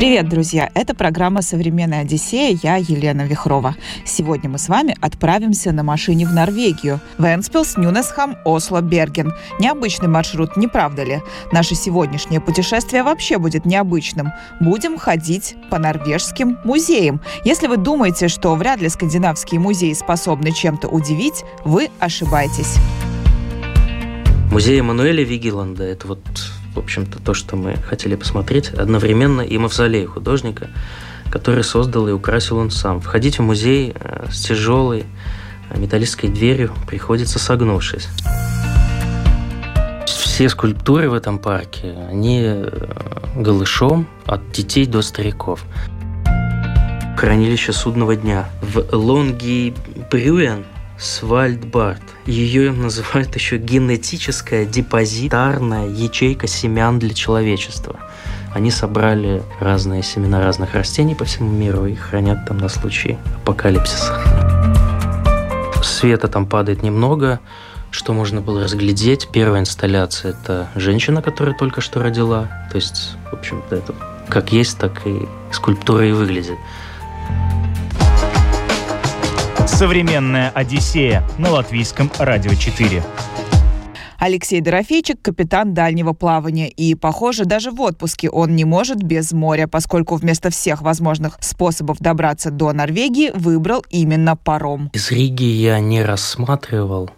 Привет, друзья! Это программа «Современная Одиссея». Я Елена Вихрова. Сегодня мы с вами отправимся на машине в Норвегию. Венспилс, Нюнесхам, Осло, Берген. Необычный маршрут, не правда ли? Наше сегодняшнее путешествие вообще будет необычным. Будем ходить по норвежским музеям. Если вы думаете, что вряд ли скандинавские музеи способны чем-то удивить, вы ошибаетесь. Музей Эммануэля Вигеланда – это вот в общем-то, то, что мы хотели посмотреть, одновременно и мавзолей художника, который создал и украсил он сам. Входить в музей э, с тяжелой э, металлической дверью приходится согнувшись. Все скульптуры в этом парке, они э, голышом от детей до стариков. Хранилище судного дня в Лонги Брюен Свальдбард. Ее называют еще генетическая депозитарная ячейка семян для человечества. Они собрали разные семена разных растений по всему миру и хранят там на случай апокалипсиса. Света там падает немного, что можно было разглядеть. Первая инсталляция – это женщина, которая только что родила. То есть, в общем-то, это как есть, так и скульптура и выглядит. Современная Одиссея на латвийском радио 4. Алексей Дорофейчик – капитан дальнего плавания. И, похоже, даже в отпуске он не может без моря, поскольку вместо всех возможных способов добраться до Норвегии выбрал именно паром. Из Риги я не рассматривал,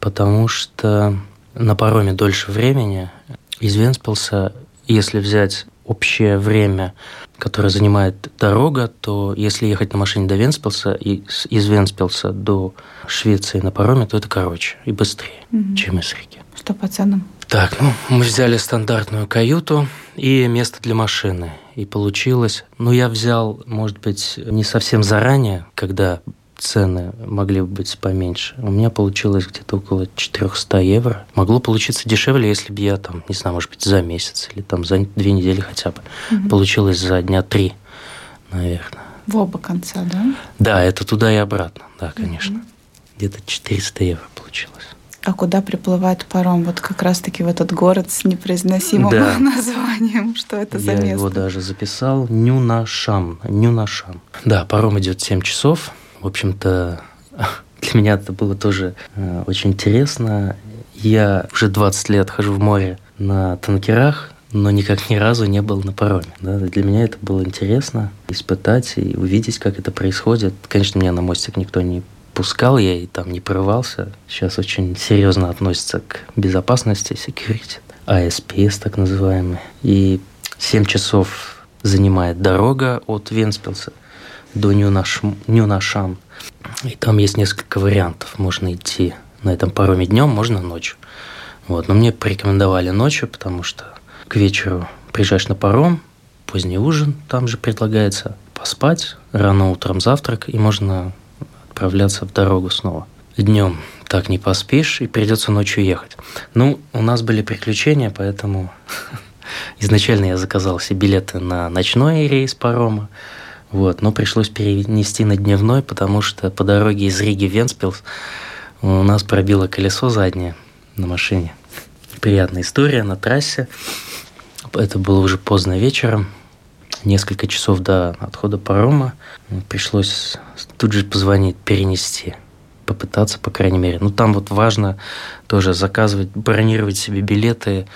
потому что на пароме дольше времени. Из Венспилса, если взять общее время, которое занимает дорога, то если ехать на машине до Венспилса и из Венспилса до Швеции на пароме, то это короче и быстрее, угу. чем из Риги. Что по ценам? Так, ну, мы взяли стандартную каюту и место для машины. И получилось... Ну, я взял, может быть, не совсем заранее, когда цены могли бы быть поменьше. У меня получилось где-то около 400 евро. Могло получиться дешевле, если бы я там, не знаю, может быть, за месяц или там за две недели хотя бы. Угу. Получилось за дня три, наверное. В оба конца, да? Да, это туда и обратно, да, конечно. Угу. Где-то 400 евро получилось. А куда приплывает паром? Вот как раз-таки в этот город с непроизносимым да. названием. Что это за Я место? Я его даже записал. Нюнашам. Нюнашам. Да, паром идет 7 часов. В общем-то, для меня это было тоже э, очень интересно. Я уже 20 лет хожу в море на танкерах, но никак ни разу не был на пароме. Да? Для меня это было интересно испытать и увидеть, как это происходит. Конечно, меня на мостик никто не пускал, я и там не прорывался. Сейчас очень серьезно относятся к безопасности, security, ASPS так называемый. И 7 часов занимает дорога от Венспилса до Нюнашан. И там есть несколько вариантов. Можно идти на этом пароме днем, можно ночью. Вот. Но мне порекомендовали ночью, потому что к вечеру приезжаешь на паром, поздний ужин там же предлагается, поспать, рано утром завтрак, и можно отправляться в дорогу снова. Днем так не поспишь, и придется ночью ехать. Ну, у нас были приключения, поэтому изначально я заказал себе билеты на ночной рейс парома, вот, но пришлось перенести на дневной, потому что по дороге из Риги в Венспилс у нас пробило колесо заднее на машине. Приятная история на трассе. Это было уже поздно вечером, несколько часов до отхода парома. Пришлось тут же позвонить, перенести, попытаться, по крайней мере. Ну, там вот важно тоже заказывать, бронировать себе билеты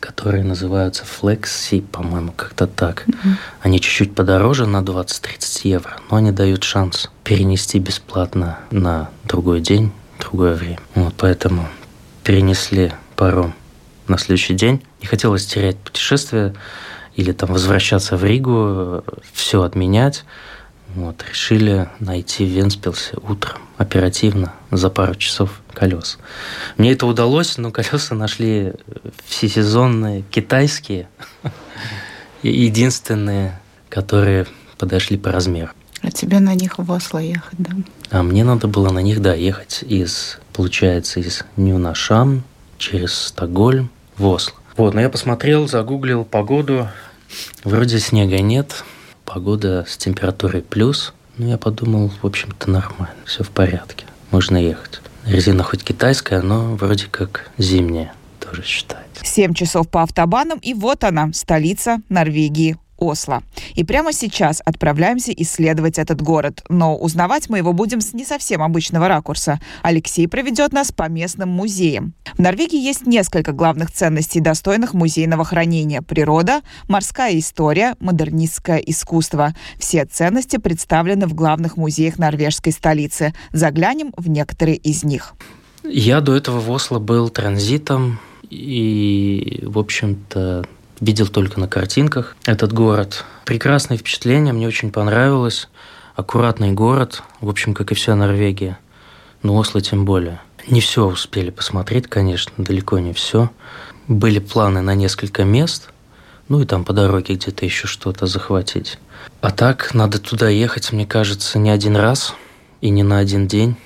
которые называются Flexi, по-моему, как-то так. Mm-hmm. Они чуть-чуть подороже на 20-30 евро, но они дают шанс перенести бесплатно на другой день, другое время. Вот поэтому перенесли паром на следующий день. Не хотелось терять путешествие или там возвращаться в Ригу, все отменять. Вот, решили найти в Венспилсе утром, оперативно, за пару часов колес. Мне это удалось, но колеса нашли всесезонные, китайские, единственные, которые подошли по размеру. А тебе на них в Осло ехать, да? А мне надо было на них, да, ехать из, получается, из Нюнашан через Стокгольм в Осло. Вот, но я посмотрел, загуглил погоду. Вроде снега нет, погода с температурой плюс. Ну, я подумал, в общем-то, нормально, все в порядке, можно ехать. резина хоть китайская, но вроде как зимняя тоже считается. Семь часов по автобанам, и вот она, столица Норвегии, Осло. И прямо сейчас отправляемся исследовать этот город. Но узнавать мы его будем с не совсем обычного ракурса. Алексей проведет нас по местным музеям. В Норвегии есть несколько главных ценностей, достойных музейного хранения. Природа, морская история, модернистское искусство. Все ценности представлены в главных музеях норвежской столицы. Заглянем в некоторые из них. Я до этого в Осло был транзитом, и, в общем-то, видел только на картинках этот город. Прекрасное впечатление, мне очень понравилось. Аккуратный город, в общем, как и вся Норвегия. Но Осло тем более. Не все успели посмотреть, конечно, далеко не все. Были планы на несколько мест, ну и там по дороге где-то еще что-то захватить. А так, надо туда ехать, мне кажется, не один раз и не на один день,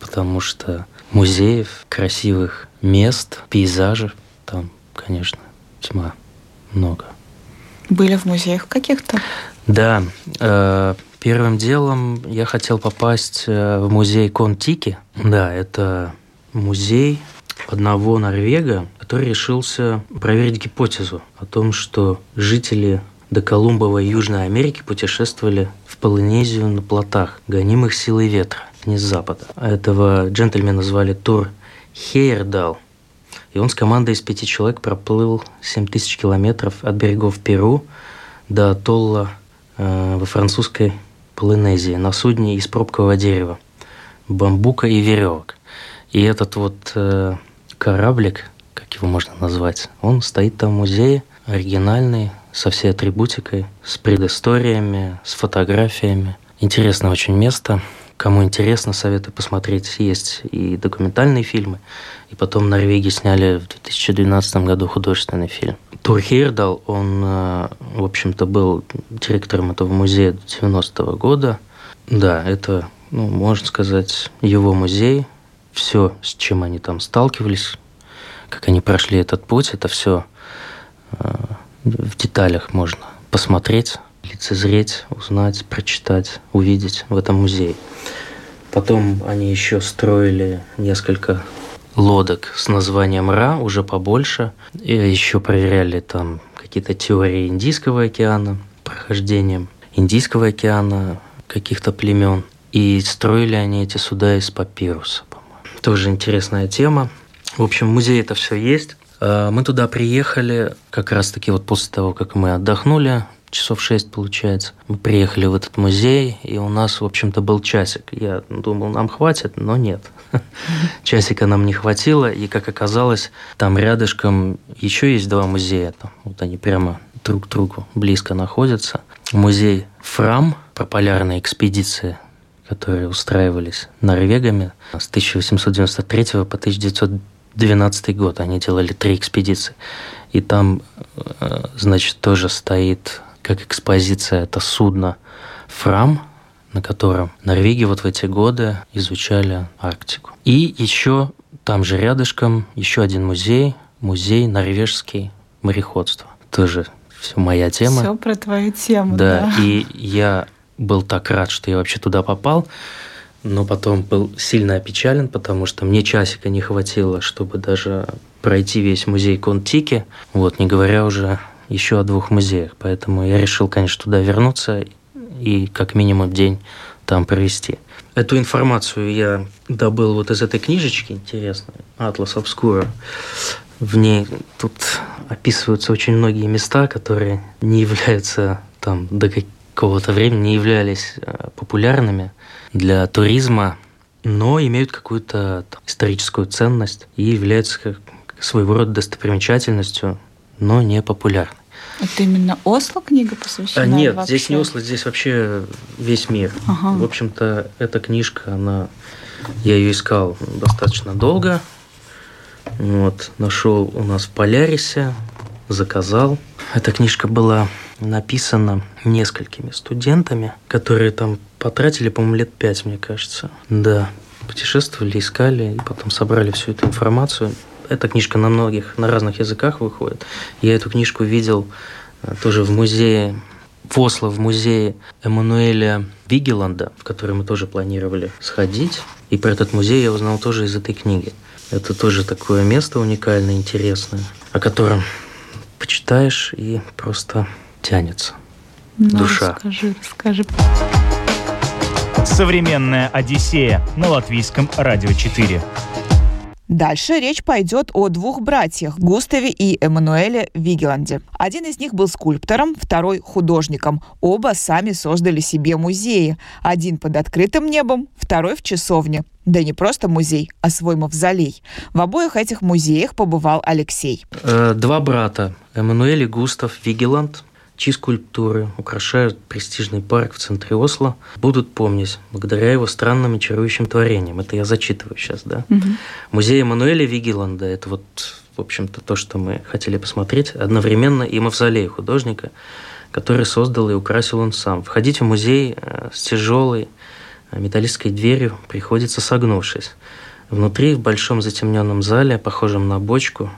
потому что музеев, красивых мест, пейзажей там, конечно, тьма много. Были в музеях каких-то? Да. Э, первым делом я хотел попасть э, в музей Контики. Да, это музей одного норвега, который решился проверить гипотезу о том, что жители до Колумбовой Южной Америки путешествовали в Полинезию на плотах, гонимых силой ветра, не с запада. Этого джентльмена звали Тур Хейердал – и он с командой из пяти человек проплыл 7 тысяч километров от берегов Перу до атолла э, во французской Полинезии на судне из пробкового дерева, бамбука и веревок. И этот вот э, кораблик, как его можно назвать, он стоит там в музее, оригинальный, со всей атрибутикой, с предысториями, с фотографиями. Интересное очень место. Кому интересно, советую посмотреть. Есть и документальные фильмы, и потом в Норвегии сняли в 2012 году художественный фильм. Тур Хейрдал, он, э, в общем-то, был директором этого музея 90-го года. Да, это, ну, можно сказать, его музей. Все, с чем они там сталкивались, как они прошли этот путь, это все э, в деталях можно посмотреть лицезреть, узнать, прочитать, увидеть в этом музее. Потом они еще строили несколько лодок с названием Ра, уже побольше. И еще проверяли там какие-то теории Индийского океана, прохождением Индийского океана, каких-то племен. И строили они эти суда из папируса, по-моему. Тоже интересная тема. В общем, в музее это все есть. А, мы туда приехали как раз-таки вот после того, как мы отдохнули, часов шесть получается. Мы приехали в этот музей, и у нас, в общем-то, был часик. Я думал, нам хватит, но нет. Часика нам не хватило, и, как оказалось, там рядышком еще есть два музея. Вот они прямо друг к другу близко находятся. Музей Фрам про полярные экспедиции, которые устраивались норвегами с 1893 по 1912 год. Они делали три экспедиции. И там, э, значит, тоже стоит как экспозиция это судно «Фрам», на котором Норвегия вот в эти годы изучали Арктику. И еще там же рядышком еще один музей, музей норвежский мореходство. Тоже все моя тема. Все про твою тему, да. Да, и я был так рад, что я вообще туда попал, но потом был сильно опечален, потому что мне часика не хватило, чтобы даже пройти весь музей Контики, вот, не говоря уже еще о двух музеях. Поэтому я решил, конечно, туда вернуться и как минимум день там провести. Эту информацию я добыл вот из этой книжечки интересной, «Атлас Обскура». В ней тут описываются очень многие места, которые не являются там до какого-то времени не являлись э, популярными для туризма, но имеют какую-то историческую ценность и являются своего рода достопримечательностью, но не популярны. Это именно Осло книга посвящена? А, нет, вообще? здесь не Осло, здесь вообще весь мир. Ага. В общем-то, эта книжка, она, я ее искал достаточно долго. Вот, нашел у нас в Полярисе, заказал. Эта книжка была написана несколькими студентами, которые там потратили, по-моему, лет пять, мне кажется. Да, путешествовали, искали, и потом собрали всю эту информацию. Эта книжка на многих, на разных языках выходит. Я эту книжку видел э, тоже в музее в Осло в музее Эммануэля Вигеланда, в который мы тоже планировали сходить. И про этот музей я узнал тоже из этой книги. Это тоже такое место уникальное, интересное, о котором почитаешь и просто тянется. Ну, Душа. Расскажи, расскажи. Современная Одиссея на латвийском радио 4. Дальше речь пойдет о двух братьях Густаве и Эммануэле Вигеланде. Один из них был скульптором, второй – художником. Оба сами создали себе музеи. Один под открытым небом, второй в часовне. Да не просто музей, а свой мавзолей. В обоих этих музеях побывал Алексей. Э, Два брата, Эммануэль и Густав Вигеланд, чьи украшают престижный парк в центре Осло, будут помнить благодаря его странным и чарующим творениям. Это я зачитываю сейчас, да? Музей Эммануэля Вигеланда – это вот, в общем-то, то, что мы хотели посмотреть. Одновременно и мавзолей художника, который создал и украсил он сам. Входить в музей э, с тяжелой э, металлической дверью приходится согнувшись. Внутри, в большом затемненном зале, похожем на бочку,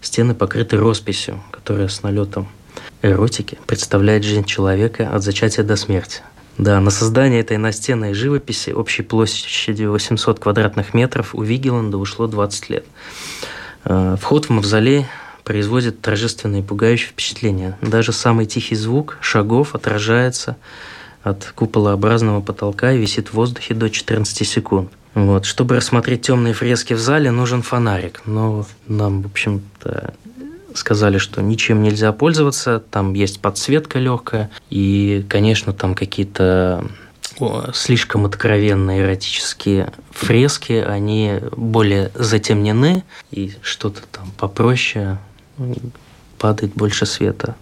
стены покрыты росписью, которая с налетом эротики представляет жизнь человека от зачатия до смерти. Да, на создание этой настенной живописи общей площадью 800 квадратных метров у Вигеланда ушло 20 лет. Э, Вход в мавзолей производит торжественное и пугающее впечатление. Даже самый тихий звук шагов отражается от куполообразного потолка и висит в воздухе до 14 секунд. Вот. Чтобы рассмотреть темные фрески в зале, нужен фонарик. Но нам, в общем-то, сказали, что ничем нельзя пользоваться, там есть подсветка легкая, и, конечно, там какие-то слишком откровенные эротические фрески, они более затемнены, и что-то там попроще падает больше света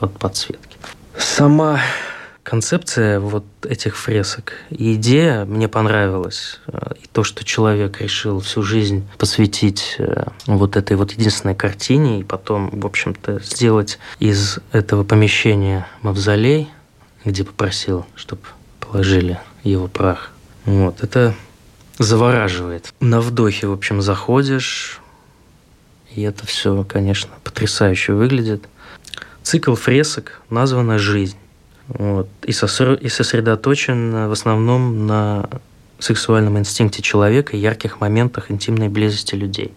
от подсветки. Сама концепция вот этих фресок идея мне понравилась. Э, И то, что человек решил всю жизнь посвятить э, вот этой вот единственной картине, и потом, в общем-то, сделать из этого помещения мавзолей, где попросил, чтобы положили его прах. Вот, это завораживает. На вдохе, в общем, заходишь, и это все, конечно, потрясающе выглядит. Цикл фресок названа «Жизнь». Вот. И, соср- и сосредоточен в основном на сексуальном инстинкте человека и ярких моментах интимной близости людей.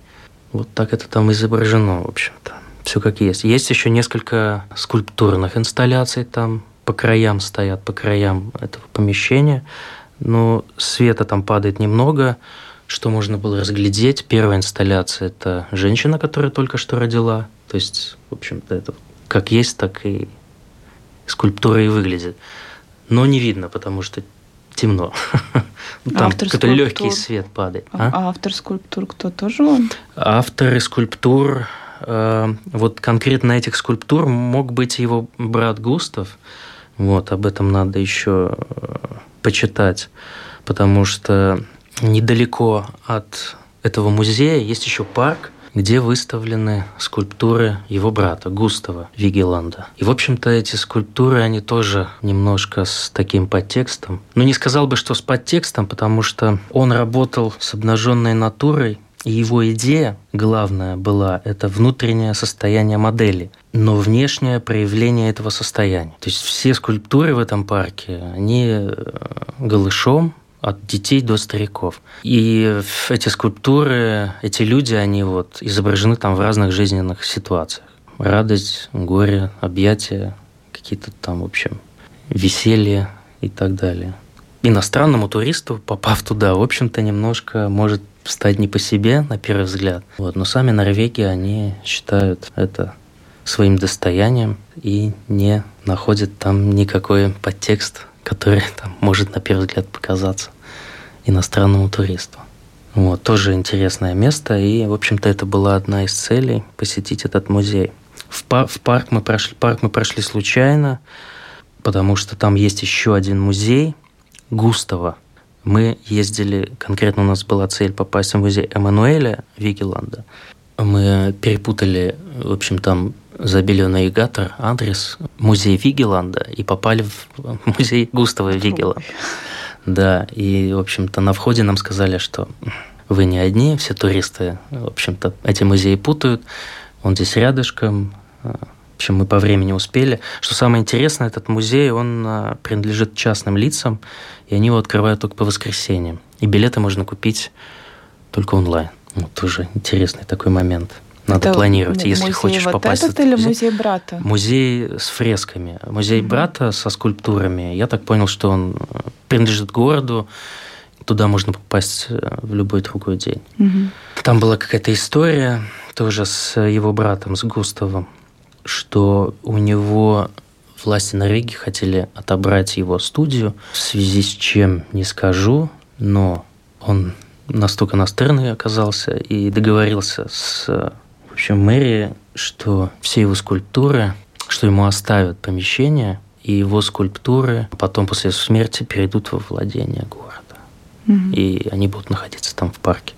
Вот так это там изображено, в общем-то. Все как есть. Есть еще несколько скульптурных инсталляций там по краям стоят, по краям этого помещения. Но света там падает немного. Что можно было разглядеть? Первая инсталляция – это женщина, которая только что родила. То есть, в общем-то, это как есть, так и скульптура и выглядит. Но не видно, потому что темно. Ну, Там Автор какой-то легкий свет падает. А А? автор скульптур кто тоже он? Авторы скульптур, э, вот конкретно этих скульптур мог быть его брат Густав. Вот, об этом надо еще э, почитать, потому что недалеко от этого музея есть еще парк, где выставлены скульптуры его брата Густава Вигеланда. И, в общем-то, эти скульптуры, они тоже немножко с таким подтекстом. Ну, не сказал бы, что с подтекстом, потому что он работал с обнаженной натурой, и его идея главная была это внутреннее состояние модели, но внешнее проявление этого состояния. То есть все скульптуры в этом парке, они э, голышом, от детей до стариков. И эти скульптуры, эти люди, они вот изображены там в разных жизненных ситуациях. Радость, горе, объятия, какие-то там, в общем, веселье и так далее. Иностранному туристу, попав туда, в общем-то, немножко может стать не по себе, на первый взгляд. Вот. Но сами норвеги, они считают это своим достоянием и не находят там никакой подтекст, который там может на первый взгляд показаться иностранному туристу. Вот, тоже интересное место, и, в общем-то, это была одна из целей – посетить этот музей. В, пар- в парк, мы прошли, парк мы прошли случайно, потому что там есть еще один музей Густава. Мы ездили, конкретно у нас была цель попасть в музей Эммануэля Вигеланда. Мы перепутали, в общем, там забили на навигатор адрес музея Вигеланда и попали в музей Густава Вигеланда. Да, и, в общем-то, на входе нам сказали, что вы не одни, все туристы, в общем-то, эти музеи путают. Он здесь рядышком, В общем, мы по времени успели. Что самое интересное, этот музей, он а, принадлежит частным лицам, и они его открывают только по воскресеньям. И билеты можно купить только онлайн. Вот тоже интересный такой момент. Надо Это планировать, если хочешь вот попасть этот в этот или музей. брата? Музей с фресками. Музей брата со скульптурами. Я так понял, что он принадлежит городу. Туда можно попасть э, в любой другой день. Мгм. Там была какая-то история тоже с его братом, с Густавом, что у него власти Норвегии хотели отобрать его студию, в связи с чем не скажу, но он настолько настырный оказался и договорился с общем, мэрией, что все его скульптуры, что ему оставят помещение, и его скульптуры потом после смерти перейдут во владение города Мгм. и они будут находиться там в парке.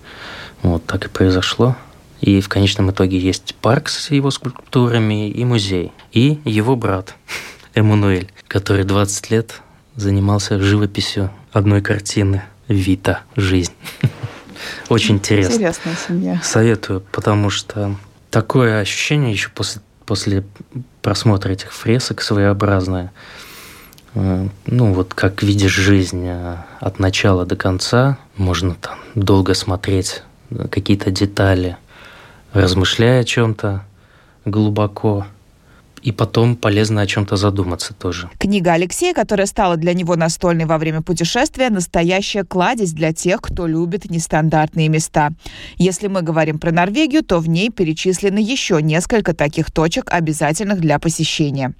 Вот так и произошло. И в конечном итоге есть парк с его скульптурами и музей. И его брат Эммануэль, который 20 лет занимался живописью одной картины «Вита. Жизнь». Очень интересно. Интересная семья. Советую, потому что такое ощущение еще после, после просмотра этих фресок своеобразное. Э, Ну, вот как видишь жизнь э, от начала до конца, можно там долго смотреть э, какие-то детали, размышляя о чем-то глубоко, и потом полезно о чем-то задуматься тоже. Книга Алексея, которая стала для него настольной во время путешествия, настоящая кладезь для тех, кто любит нестандартные места. Если мы говорим про Норвегию, то в ней перечислены еще несколько таких точек, обязательных для посещения.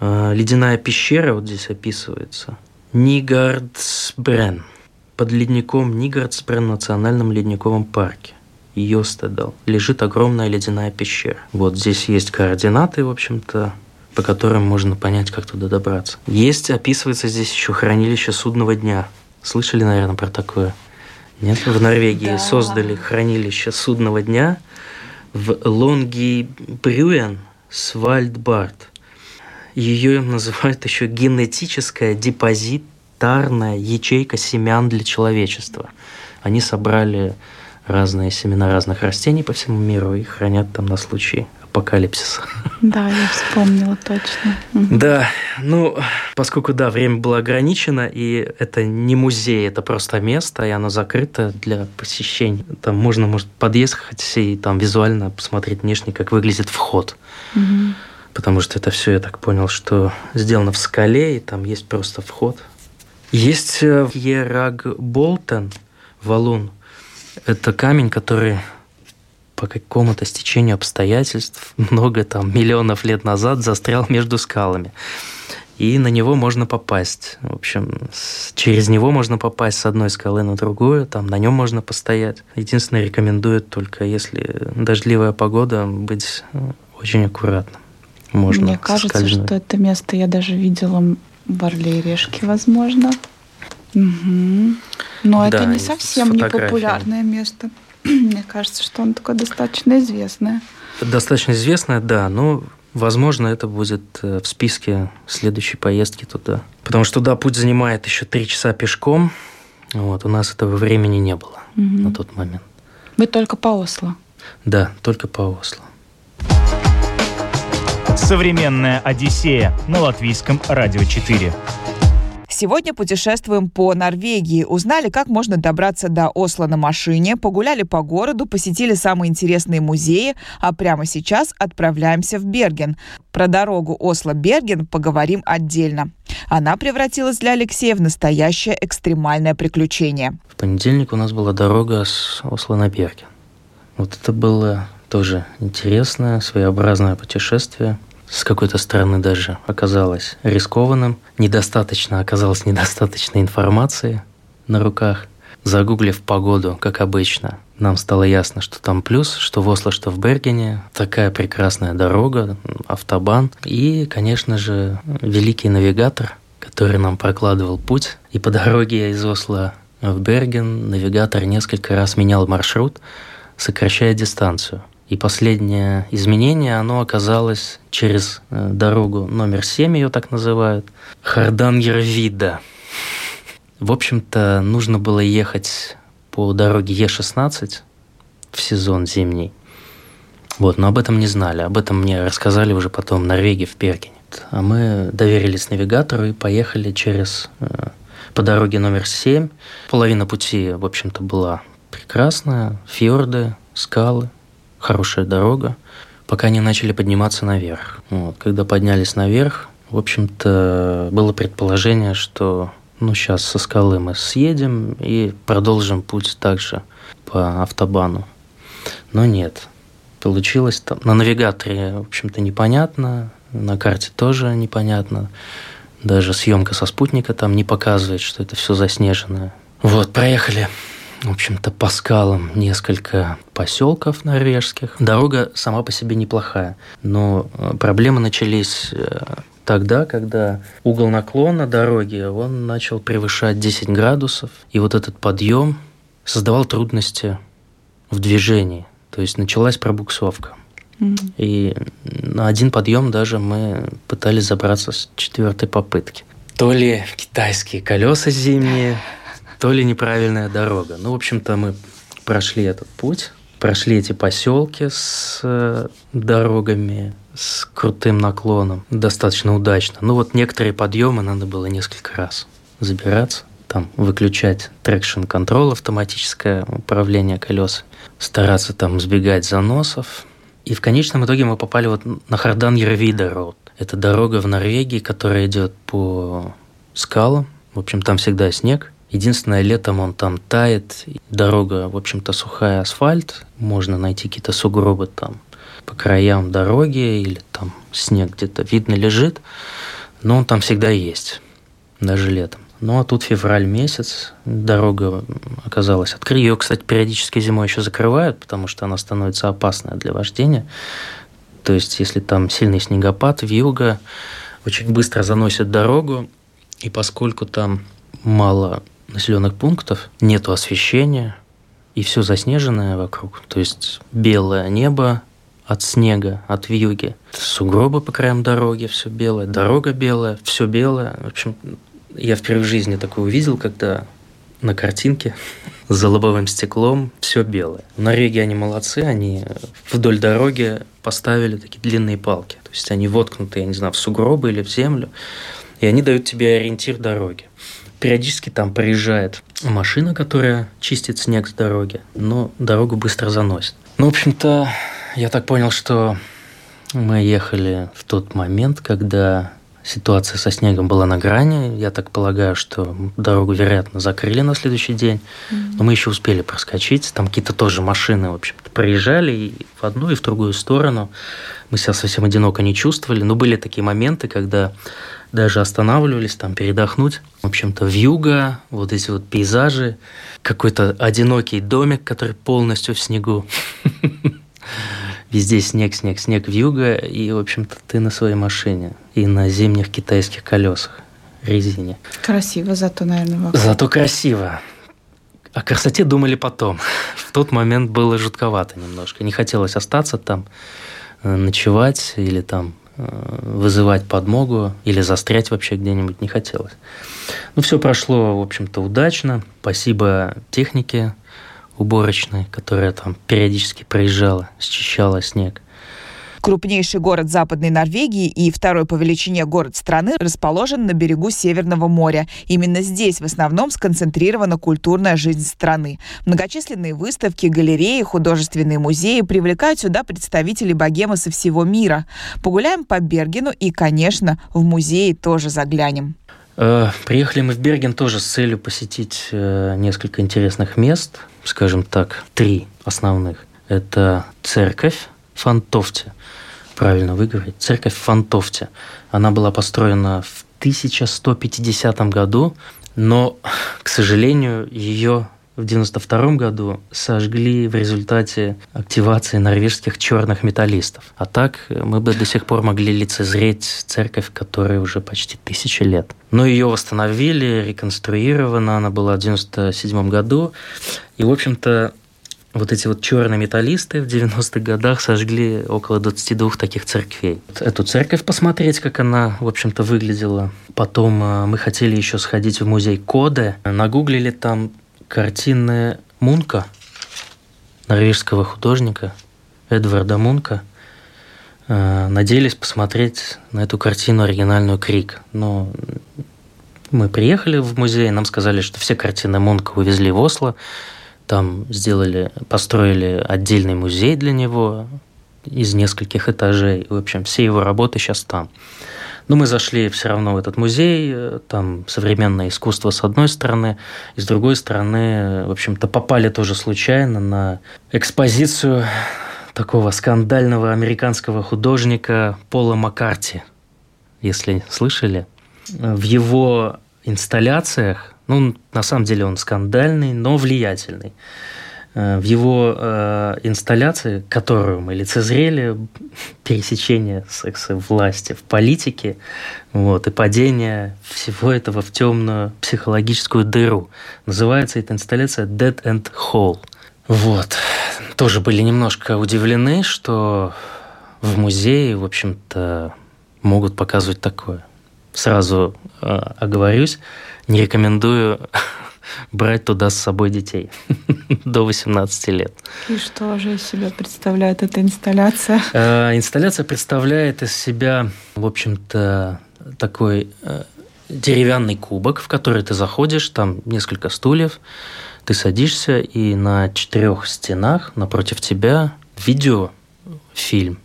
Э, Ледяная пещера вот здесь описывается. Нигардсбрен. Под ледником Нигардсбрен в национальном ледниковом парке. Йостедал. Лежит огромная ледяная пещера. Вот здесь есть координаты, в общем-то, по которым можно понять, как туда добраться. Есть, описывается здесь еще хранилище судного дня. Слышали, наверное, про такое? Нет? В Норвегии Да. создали хранилище судного дня в Лонги Брюен Свальдбард. Ее называют еще генетическая депозитарная ячейка семян для человечества. Они собрали разные семена разных растений по всему миру и хранят там на случай апокалипсиса. Да, я вспомнила точно. Да, ну, поскольку, да, время было ограничено, и это не музей, это просто место, и оно закрыто для посещения. Там можно, может, подъехать и там визуально посмотреть внешне, как выглядит вход. Мгм. Потому что это все, я так понял, что сделано в скале, и там есть просто вход. Есть э, Ераг Болтон, валун. Это камень, который по какому-то стечению обстоятельств много там миллионов лет назад застрял между скалами. И на него можно попасть. В общем, с- через него можно попасть с одной скалы на другую, там на нем можно постоять. Единственное, рекомендуют только если дождливая погода, быть э, очень аккуратным. Можно Мне кажется, соскользнуть. что это место я даже видела в Орле и Решке, возможно. Мгм. Но Да, это не совсем не популярное место. Мне кажется, что оно такое достаточно известное. Достаточно известное, да, но, возможно, это будет э, в списке следующей поездки туда. Потому что туда путь занимает еще три часа пешком. Вот, у нас этого времени не было Мгм. на тот момент. Вы только по Осло. Да, только по Осло. Современная Одиссея на латвийском радио 4. Сегодня путешествуем по Норвегии. Узнали, как можно добраться до Осло на машине, погуляли по городу, посетили самые интересные музеи, а прямо сейчас отправляемся в Берген. Про дорогу Осло-Берген поговорим отдельно. Она превратилась для Алексея в настоящее экстремальное приключение. В понедельник у нас была дорога с Осло на Берген. Вот это было тоже интересное, своеобразное путешествие. С какой-то стороны даже оказалось рискованным. Недостаточно, оказалось недостаточно информации на руках. Загуглив погоду, как обычно, нам стало ясно, что там плюс, что в Осло, что в Бергене. Такая прекрасная дорога, автобан. И, конечно же, великий навигатор, который нам прокладывал путь. И по дороге из Осло в Берген навигатор несколько раз менял маршрут, сокращая дистанцию. И последнее изменение, оно оказалось через э, дорогу номер 7, ее так называют, Хардангервида. В общем-то, нужно было ехать по дороге Е16 в сезон зимний. Вот, но об этом не знали. Об этом мне рассказали уже потом в Норвегии, в Пергене. А мы доверились навигатору и поехали через э, по дороге номер 7. Половина пути, в общем-то, была прекрасная. Фьорды, скалы, хорошая дорога. Пока не начали подниматься наверх. Вот. Когда поднялись наверх, в общем-то, было предположение, что ну, сейчас со скалы мы съедем и продолжим путь также по автобану. Но нет. Получилось там. На навигаторе, в общем-то, непонятно. На карте тоже непонятно. Даже съемка со спутника там не показывает, что это все заснеженное. Вот, проехали, в общем-то, по скалам несколько поселков норвежских. Дорога сама по себе неплохая, но э, проблемы начались э, тогда, когда угол наклона дороги, он начал превышать 10 градусов, и вот этот подъем создавал трудности в движении. То есть началась пробуксовка. И на один подъем даже мы пытались забраться с четвертой попытки. То ли китайские колеса зимние, то ли неправильная дорога. Ну, в общем-то, мы прошли этот путь, прошли эти поселки с э, дорогами, с крутым наклоном, достаточно удачно. Ну, вот некоторые подъемы надо было несколько раз забираться, там выключать traction control автоматическое управление колес, стараться там сбегать заносов, и в конечном итоге мы попали вот на Хардангервидда Это дорога в Норвегии, которая идет по скалам. В общем, там всегда снег. Единственное, летом он там тает. Дорога, в общем-то, сухая асфальт. Можно найти какие-то сугробы там по краям дороги или там снег где-то видно лежит. Но он там всегда есть, даже летом. Ну а тут февраль месяц, дорога оказалась открыта. Ее, кстати, периодически зимой еще закрывают, потому что она становится опасная для вождения. То есть, если там сильный снегопад, вьюга, очень быстро заносит дорогу, и поскольку там мало населенных пунктов, нету освещения, и все заснеженное вокруг, то есть белое небо от снега, от вьюги, сугробы по краям дороги, все белое, дорога белая, все белое. В общем, я впервые в жизни такое увидел, когда на картинке за лобовым стеклом все белое. В Норвегии они молодцы, они вдоль дороги поставили такие длинные палки. То есть они воткнуты, я не знаю, в сугробы или в землю, и они дают тебе ориентир дороги. Периодически там проезжает машина, которая чистит снег с дороги, но дорогу быстро заносит. Ну, в общем-то, я так понял, что мы ехали в тот момент, когда ситуация со снегом была на грани. Я так полагаю, что дорогу, вероятно, закрыли на следующий день. Mm-hmm. Но мы еще успели проскочить. Там какие-то тоже машины, в общем-то, проезжали и в одну, и в другую сторону. Мы себя совсем одиноко не чувствовали. Но были такие моменты, когда даже останавливались там передохнуть. В общем-то, вьюга, вот эти вот пейзажи, какой-то одинокий домик, который полностью в снегу. Везде снег, снег, снег, вьюга, и, в общем-то, ты на своей машине и на зимних китайских колесах, резине. Красиво зато, наверное, вокруг. Зато красиво. О красоте думали потом. В тот момент было жутковато немножко. Не хотелось остаться там, э, ночевать или там э, вызывать подмогу или застрять вообще где-нибудь не хотелось. Ну, все прошло, в общем-то, удачно. Спасибо технике, уборочной, которая там периодически проезжала, счищала снег. Крупнейший город Западной Норвегии и второй по величине город страны расположен на берегу Северного моря. Именно здесь в основном сконцентрирована культурная жизнь страны. Многочисленные выставки, галереи, художественные музеи привлекают сюда представителей богемы со всего мира. Погуляем по Бергену и, конечно, в музеи тоже заглянем. Э, приехали мы в Берген тоже с целью посетить э, несколько интересных мест, скажем так, три основных. Это церковь Фантовте, правильно выговорить, церковь Фантовте. Она была построена в 1150 году, но, к сожалению, ее в 92 году сожгли в результате активации норвежских черных металлистов. А так мы бы до сих пор могли лицезреть церковь, которая уже почти тысяча лет. Но ее восстановили, реконструирована, она была в 97 году. И, в общем-то, вот эти вот черные металлисты в 90-х годах сожгли около 22 таких церквей. Эту церковь посмотреть, как она, в общем-то, выглядела. Потом э, мы хотели еще сходить в музей Коде. Нагуглили там картины Мунка, норвежского художника, Эдварда Мунка. Э, надеялись посмотреть на эту картину оригинальную «Крик». Но мы приехали в музей, нам сказали, что все картины Мунка увезли в Осло, там сделали, построили отдельный музей для него из нескольких этажей. В общем, все его работы сейчас там. Но мы зашли все равно в этот музей, там современное искусство с одной стороны, и с другой стороны, в общем-то, попали тоже случайно на экспозицию такого скандального американского художника Пола Маккарти, если слышали. В его инсталляциях, ну, на самом деле он скандальный, но влиятельный. Э, в его э, инсталляции, которую мы лицезрели, пересечение секса власти в политике, вот, и падение всего этого в темную психологическую дыру. Называется эта инсталляция Dead and Hole. Вот. Тоже были немножко удивлены, что в музее, в общем-то, могут показывать такое. Сразу э, оговорюсь, не рекомендую брать туда с собой детей до 18 лет. И что же из себя представляет эта инсталляция? Э, инсталляция представляет из себя, в общем-то, такой э, деревянный кубок, в который ты заходишь, там несколько стульев, ты садишься, и на четырех стенах напротив тебя видеофильм,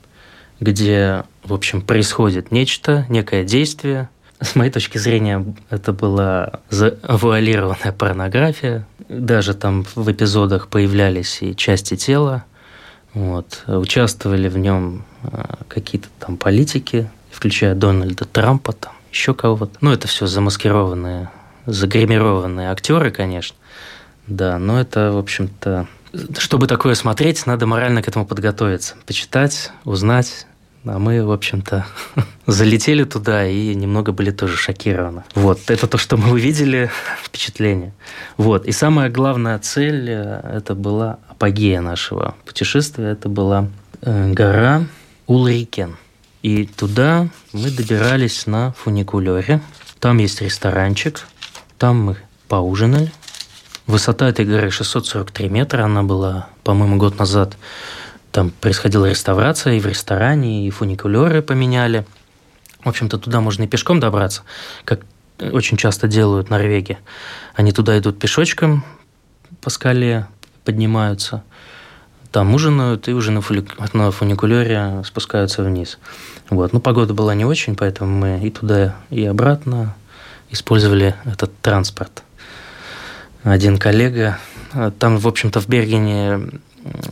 где, в общем, происходит нечто, некое действие, с моей точки зрения, это была завуалированная порнография. Даже там в эпизодах появлялись и части тела. Вот. Участвовали в нем а, какие-то там политики, включая Дональда Трампа, там еще кого-то. Ну, это все замаскированные, загримированные актеры, конечно. Да, но это, в общем-то, чтобы такое смотреть, надо морально к этому подготовиться, почитать, узнать, а мы, в общем-то, залетели туда и немного были тоже шокированы. Вот, это то, что мы увидели, впечатление. Вот, и самая главная цель, э, это была апогея нашего путешествия, это была э, гора Улрикен. И туда мы добирались на фуникулере. Там есть ресторанчик, там мы поужинали. Высота этой горы 643 метра, она была, по-моему, год назад там происходила реставрация и в ресторане, и фуникулеры поменяли. В общем-то, туда можно и пешком добраться, как очень часто делают Норвеги. Они туда идут пешочком по скале, поднимаются, там ужинают и уже на, фули... на фуникулере спускаются вниз. Вот. Ну, погода была не очень, поэтому мы и туда, и обратно использовали этот транспорт. Один коллега, там, в общем-то, в Бергене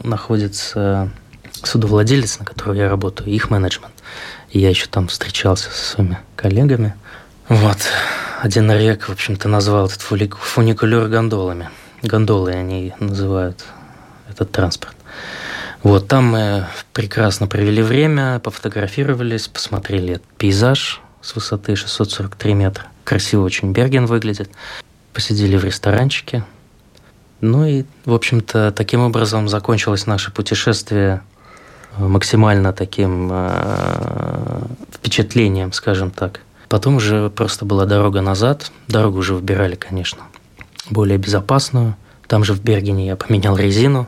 находится судовладелец, на которого я работаю, их менеджмент. И я еще там встречался со своими коллегами. Вот. Один норвег, в общем-то, назвал этот фуникулер гондолами. Гондолы они называют этот транспорт. Вот, там мы прекрасно провели время, пофотографировались, посмотрели пейзаж с высоты 643 метра. Красиво очень Берген выглядит. Посидели в ресторанчике, ну и, в общем-то, таким образом закончилось наше путешествие э, максимально таким э, впечатлением, скажем так. Потом уже просто была дорога назад. Дорогу уже выбирали, конечно, более безопасную. Там же в Бергене я поменял резину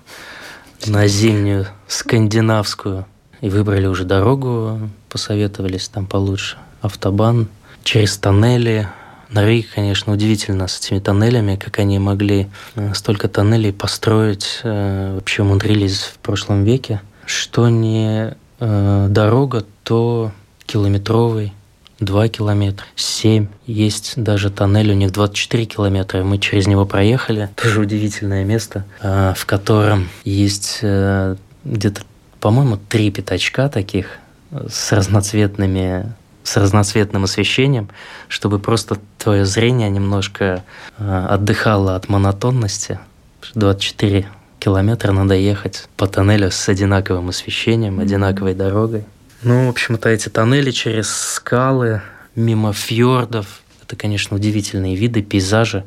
на зимнюю скандинавскую. И выбрали уже дорогу, посоветовались там получше. Автобан через тоннели, Норвегия, конечно, удивительно с этими тоннелями, как они могли э, столько тоннелей построить, э, вообще умудрились в прошлом веке. Что не э, дорога, то километровый 2 километра, 7. Есть даже тоннель, у них 24 километра. Мы через него проехали. Тоже удивительное место, в котором есть где-то, по-моему, три пятачка таких с разноцветными с разноцветным освещением, чтобы просто твое зрение немножко э, отдыхало от монотонности. 24 километра надо ехать по тоннелю с одинаковым освещением, одинаковой дорогой. Ну, в общем-то, эти тоннели через скалы, мимо фьордов, это, конечно, удивительные виды, пейзажи.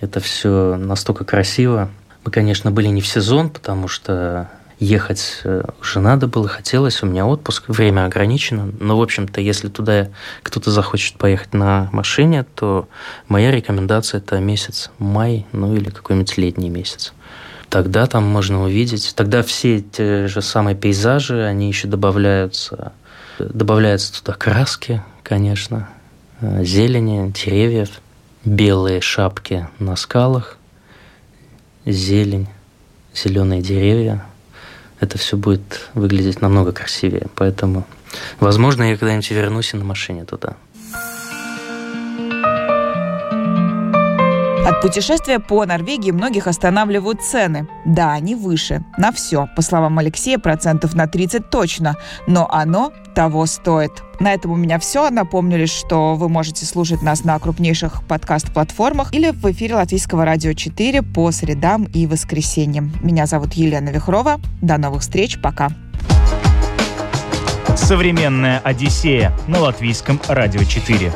Это все настолько красиво. Мы, конечно, были не в сезон, потому что ехать э, уже надо было, хотелось, у меня отпуск, время ограничено. Но, в общем-то, если туда кто-то захочет поехать на машине, то моя рекомендация – это месяц май, ну или какой-нибудь летний месяц. тогда там можно увидеть, тогда все те же самые пейзажи, они еще добавляются, добавляются туда краски, конечно, э, зелени, деревьев, белые шапки на скалах, зелень, зеленые деревья. Это все будет выглядеть намного красивее. Поэтому, возможно, я когда-нибудь вернусь и на машине туда. От путешествия по Норвегии многих останавливают цены. Да, они выше. На все, по словам Алексея, процентов на 30 точно. Но оно того стоит. На этом у меня все. Напомню лишь, что вы можете слушать нас на крупнейших подкаст-платформах или в эфире Латвийского радио 4 по средам и воскресеньям. Меня зовут Елена Вихрова. До новых встреч. Пока. Современная Одиссея на Латвийском радио 4.